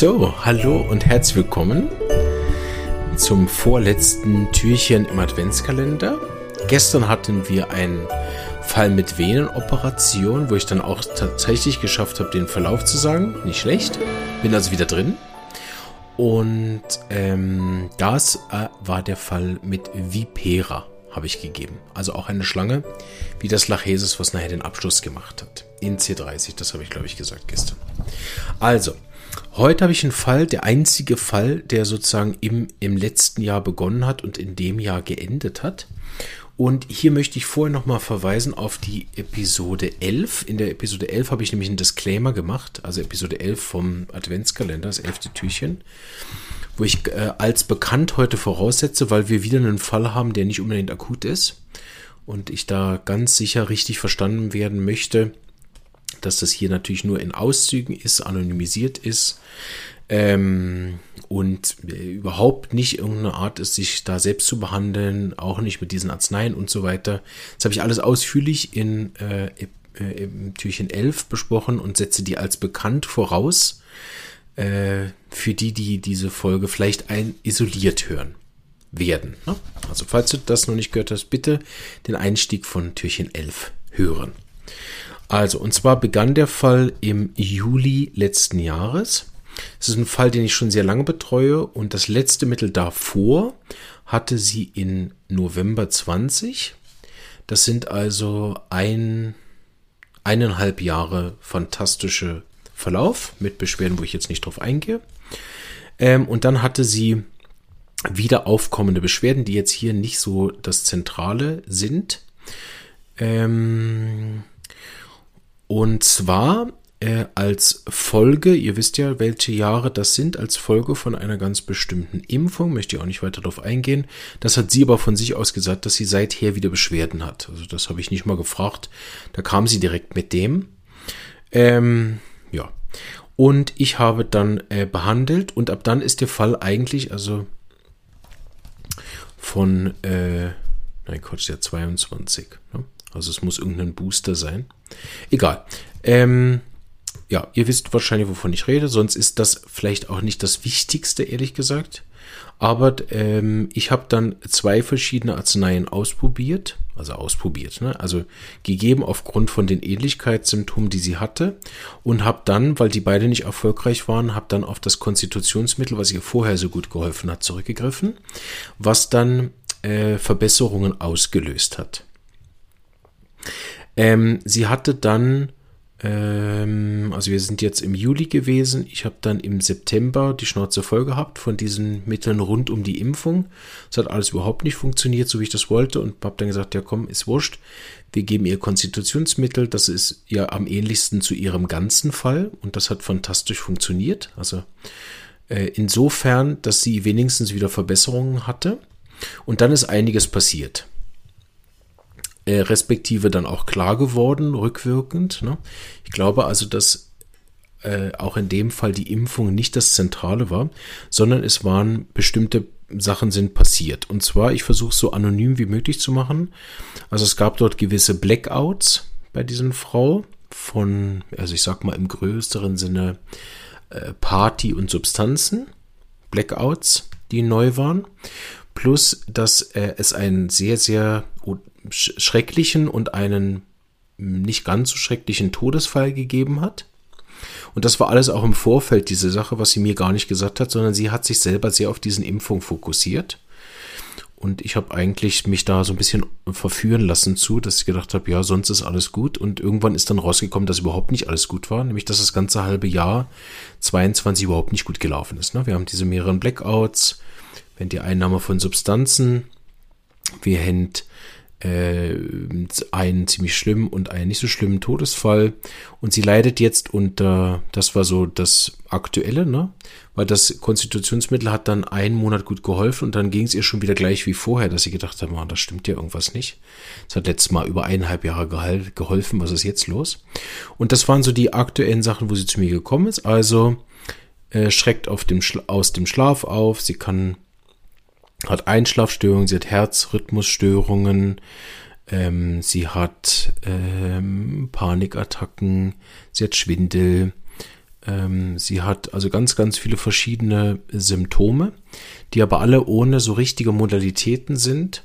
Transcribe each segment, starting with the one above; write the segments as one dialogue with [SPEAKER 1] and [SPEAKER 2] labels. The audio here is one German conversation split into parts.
[SPEAKER 1] So, hallo und herzlich willkommen zum vorletzten Türchen im Adventskalender. Gestern hatten wir einen Fall mit Venenoperation, wo ich dann auch tatsächlich geschafft habe, den Verlauf zu sagen. Nicht schlecht. Bin also wieder drin. Und ähm, das äh, war der Fall mit Vipera, habe ich gegeben. Also auch eine Schlange, wie das Lachesis, was nachher den Abschluss gemacht hat. In C30, das habe ich, glaube ich, gesagt gestern. Also, Heute habe ich einen Fall, der einzige Fall, der sozusagen im, im letzten Jahr begonnen hat und in dem Jahr geendet hat. Und hier möchte ich vorher nochmal verweisen auf die Episode 11. In der Episode 11 habe ich nämlich einen Disclaimer gemacht, also Episode 11 vom Adventskalender, das elfte Türchen, wo ich äh, als bekannt heute voraussetze, weil wir wieder einen Fall haben, der nicht unbedingt akut ist und ich da ganz sicher richtig verstanden werden möchte, dass das hier natürlich nur in Auszügen ist, anonymisiert ist ähm, und äh, überhaupt nicht irgendeine Art ist, sich da selbst zu behandeln, auch nicht mit diesen Arzneien und so weiter. Das habe ich alles ausführlich in äh, äh, im Türchen 11 besprochen und setze die als bekannt voraus äh, für die, die diese Folge vielleicht ein isoliert hören werden. Ne? Also falls du das noch nicht gehört hast, bitte den Einstieg von Türchen 11 hören. Also, und zwar begann der Fall im Juli letzten Jahres. Es ist ein Fall, den ich schon sehr lange betreue und das letzte Mittel davor hatte sie in November 20. Das sind also ein, eineinhalb Jahre fantastische Verlauf mit Beschwerden, wo ich jetzt nicht drauf eingehe. Ähm, und dann hatte sie wieder aufkommende Beschwerden, die jetzt hier nicht so das Zentrale sind. Ähm, und zwar äh, als Folge, ihr wisst ja, welche Jahre das sind, als Folge von einer ganz bestimmten Impfung, möchte ich auch nicht weiter darauf eingehen. Das hat sie aber von sich aus gesagt, dass sie seither wieder Beschwerden hat. Also das habe ich nicht mal gefragt. Da kam sie direkt mit dem. Ähm, ja. Und ich habe dann äh, behandelt und ab dann ist der Fall eigentlich, also von, äh, nein Quatsch, der 22. Ne? Also es muss irgendein Booster sein. Egal. Ähm, ja, ihr wisst wahrscheinlich, wovon ich rede. Sonst ist das vielleicht auch nicht das Wichtigste, ehrlich gesagt. Aber ähm, ich habe dann zwei verschiedene Arzneien ausprobiert, also ausprobiert, ne? also gegeben aufgrund von den Ähnlichkeitssymptomen, die sie hatte und habe dann, weil die beide nicht erfolgreich waren, habe dann auf das Konstitutionsmittel, was ihr vorher so gut geholfen hat, zurückgegriffen, was dann äh, Verbesserungen ausgelöst hat. Ähm, sie hatte dann, ähm, also wir sind jetzt im Juli gewesen, ich habe dann im September die Schnauze voll gehabt von diesen Mitteln rund um die Impfung. Es hat alles überhaupt nicht funktioniert, so wie ich das wollte und habe dann gesagt, ja komm, ist wurscht. Wir geben ihr Konstitutionsmittel, das ist ja am ähnlichsten zu ihrem ganzen Fall und das hat fantastisch funktioniert. Also äh, insofern, dass sie wenigstens wieder Verbesserungen hatte. Und dann ist einiges passiert äh, respektive dann auch klar geworden, rückwirkend. Ne? Ich glaube also, dass äh, auch in dem Fall die Impfung nicht das Zentrale war, sondern es waren bestimmte Sachen sind passiert. Und zwar, ich versuche es so anonym wie möglich zu machen. Also es gab dort gewisse Blackouts bei diesen Frau von, also ich sag mal im größeren Sinne äh, Party und Substanzen. Blackouts, die neu waren. Plus, dass äh, es einen sehr, sehr schrecklichen und einen nicht ganz so schrecklichen Todesfall gegeben hat. Und das war alles auch im Vorfeld diese Sache, was sie mir gar nicht gesagt hat, sondern sie hat sich selber sehr auf diesen Impfung fokussiert. Und ich habe eigentlich mich da so ein bisschen verführen lassen zu, dass ich gedacht habe, ja, sonst ist alles gut. Und irgendwann ist dann rausgekommen, dass überhaupt nicht alles gut war. Nämlich, dass das ganze halbe Jahr 22 überhaupt nicht gut gelaufen ist. Ne? Wir haben diese mehreren Blackouts, wenn die Einnahme von Substanzen, wir haben äh, einen ziemlich schlimmen und einen nicht so schlimmen Todesfall. Und sie leidet jetzt unter, das war so das Aktuelle, ne? Weil das Konstitutionsmittel hat dann einen Monat gut geholfen und dann ging es ihr schon wieder gleich wie vorher, dass sie gedacht hat, man, das stimmt ja irgendwas nicht. Es hat letztes Mal über eineinhalb Jahre geholfen, was ist jetzt los? Und das waren so die aktuellen Sachen, wo sie zu mir gekommen ist. Also äh, schreckt auf dem aus dem Schlaf auf, sie kann hat Einschlafstörungen, sie hat Herzrhythmusstörungen, ähm, sie hat ähm, Panikattacken, sie hat Schwindel, Ähm, sie hat also ganz, ganz viele verschiedene Symptome, die aber alle ohne so richtige Modalitäten sind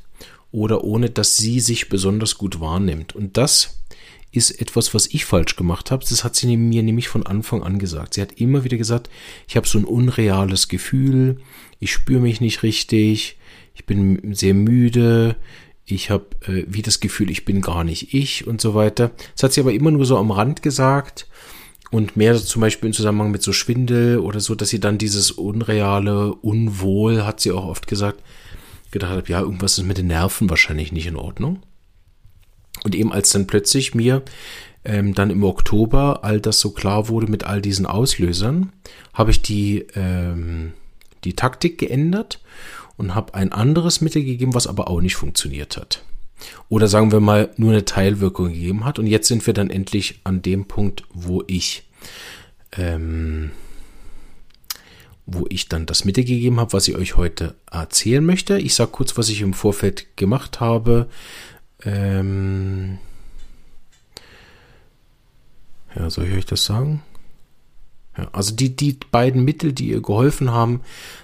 [SPEAKER 1] oder ohne, dass sie sich besonders gut wahrnimmt. Und das ist etwas, was ich falsch gemacht habe. Das hat sie mir nämlich von Anfang an gesagt. Sie hat immer wieder gesagt, ich habe so ein unreales Gefühl, ich spüre mich nicht richtig, ich bin sehr müde, ich habe äh, wie das Gefühl, ich bin gar nicht ich und so weiter. Das hat sie aber immer nur so am Rand gesagt und mehr zum Beispiel im Zusammenhang mit so Schwindel oder so, dass sie dann dieses unreale Unwohl, hat sie auch oft gesagt, gedacht hat, ja, irgendwas ist mit den Nerven wahrscheinlich nicht in Ordnung. Und eben als dann plötzlich mir ähm, dann im Oktober all das so klar wurde mit all diesen Auslösern, habe ich die, ähm, die Taktik geändert und habe ein anderes Mittel gegeben, was aber auch nicht funktioniert hat. Oder sagen wir mal, nur eine Teilwirkung gegeben hat. Und jetzt sind wir dann endlich an dem Punkt, wo ich, ähm, wo ich dann das Mittel gegeben habe, was ich euch heute erzählen möchte. Ich sage kurz, was ich im Vorfeld gemacht habe. Ähm, ja, soll ich euch das sagen? Ja, also die, die beiden Mittel, die ihr geholfen haben,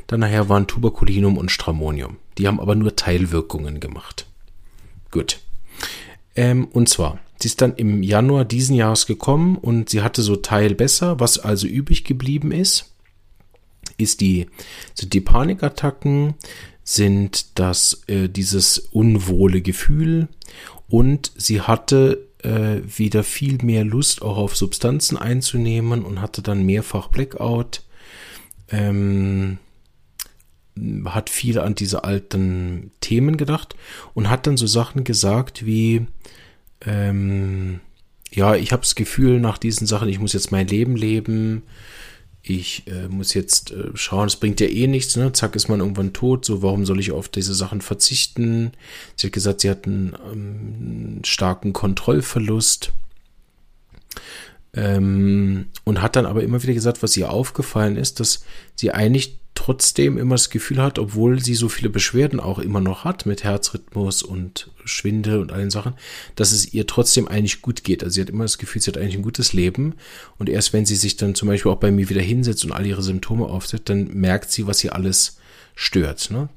[SPEAKER 1] dann nachher waren Tuberculinum und Stramonium. Die haben aber nur Teilwirkungen gemacht. Gut. Ähm, und zwar, sie ist dann im Januar diesen Jahres gekommen und sie hatte so Teil besser. Was also übrig geblieben ist, ist die, sind die Panikattacken, sind das, äh, dieses unwohle Gefühl und sie hatte äh, wieder viel mehr Lust auch auf Substanzen einzunehmen und hatte dann mehrfach Blackout. Ähm, hat viel an diese alten Themen gedacht und hat dann so Sachen gesagt wie, ähm, ja, ich habe das Gefühl nach diesen Sachen, ich muss jetzt mein Leben leben, ich äh, muss jetzt äh, schauen, es bringt ja eh nichts, ne? Zack, ist man irgendwann tot, so warum soll ich auf diese Sachen verzichten? Sie hat gesagt, sie hat einen ähm, starken Kontrollverlust. Ähm, und hat dann aber immer wieder gesagt, was ihr aufgefallen ist, dass sie eigentlich trotzdem immer das Gefühl hat, obwohl sie so viele Beschwerden auch immer noch hat mit Herzrhythmus und Schwindel und allen Sachen, dass es ihr trotzdem eigentlich gut geht. Also sie hat immer das Gefühl, sie hat eigentlich ein gutes Leben und erst wenn sie sich dann zum Beispiel auch bei mir wieder hinsetzt und all ihre Symptome aufsetzt, dann merkt sie, was sie alles stört. Ne?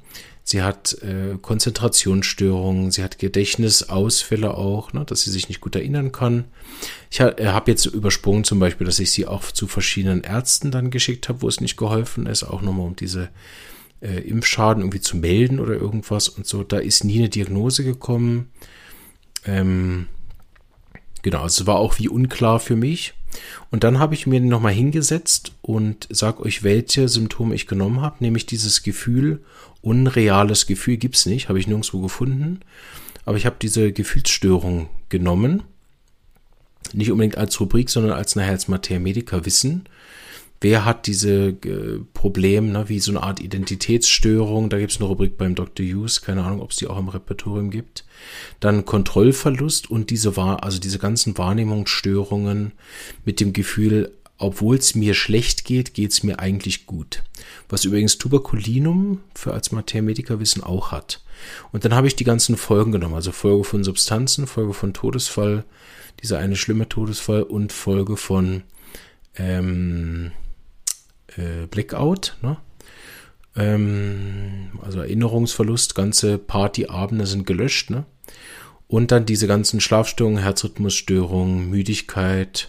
[SPEAKER 1] Sie hat äh, Konzentrationsstörungen, sie hat Gedächtnisausfälle auch, ne, dass sie sich nicht gut erinnern kann. Ich ha, äh, habe jetzt übersprungen zum Beispiel, dass ich sie auch zu verschiedenen Ärzten dann geschickt habe, wo es nicht geholfen ist, auch nochmal um diese äh, Impfschaden irgendwie zu melden oder irgendwas und so. Da ist nie eine Diagnose gekommen. Ähm, genau, also es war auch wie unklar für mich. Und dann habe ich mir nochmal hingesetzt und sag euch, welche Symptome ich genommen habe, nämlich dieses Gefühl, unreales Gefühl gibt es nicht, habe ich nirgendwo gefunden. Aber ich habe diese Gefühlsstörung genommen. Nicht unbedingt als Rubrik, sondern als nachher als Materia Medica Wissen. Wer hat diese äh, Probleme, ne, wie so eine Art Identitätsstörung? Da gibt es eine Rubrik beim Dr. Hughes, keine Ahnung, ob es die auch im Repertorium gibt. Dann Kontrollverlust und diese also diese ganzen Wahrnehmungsstörungen mit dem Gefühl, obwohl es mir schlecht geht, geht es mir eigentlich gut. Was übrigens Tuberculinum für als Materia-Medica-Wissen auch hat. Und dann habe ich die ganzen Folgen genommen, also Folge von Substanzen, Folge von Todesfall, dieser eine schlimme Todesfall und Folge von ähm, äh, Blackout, ne? ähm, also Erinnerungsverlust, ganze Partyabende sind gelöscht, ne? Und dann diese ganzen Schlafstörungen, Herzrhythmusstörungen, Müdigkeit,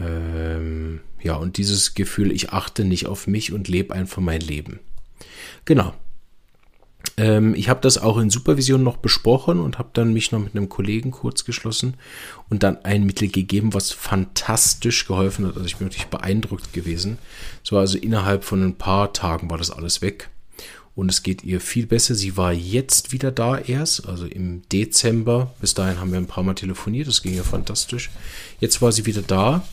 [SPEAKER 1] ähm, ja, und dieses Gefühl, ich achte nicht auf mich und lebe einfach mein Leben. Genau. Ähm, ich habe das auch in Supervision noch besprochen und habe dann mich noch mit einem Kollegen kurz geschlossen und dann ein Mittel gegeben, was fantastisch geholfen hat. Also ich bin wirklich beeindruckt gewesen. So also innerhalb von ein paar Tagen war das alles weg und es geht ihr viel besser. Sie war jetzt wieder da erst, also im Dezember. Bis dahin haben wir ein paar Mal telefoniert, das ging ja fantastisch. Jetzt war sie wieder da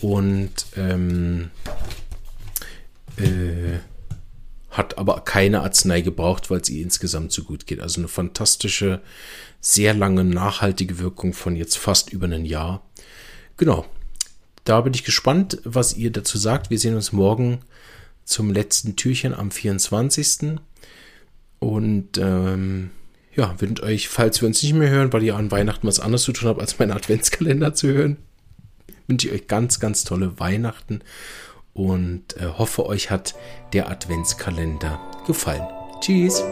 [SPEAKER 1] und ähm, äh, hat aber keine Arznei gebraucht, weil es ihr insgesamt so gut geht. Also eine fantastische, sehr lange, nachhaltige Wirkung von jetzt fast über ein Jahr. Genau. Da bin ich gespannt, was ihr dazu sagt. Wir sehen uns morgen zum letzten Türchen am 24. Und ähm, ja, wünsche euch, falls wir uns nicht mehr hören, weil ihr an Weihnachten was anderes zu tun habt, als meinen Adventskalender zu hören, wünsche ich euch ganz, ganz tolle Weihnachten und äh, hoffe, euch hat der Adventskalender gefallen. Tschüss!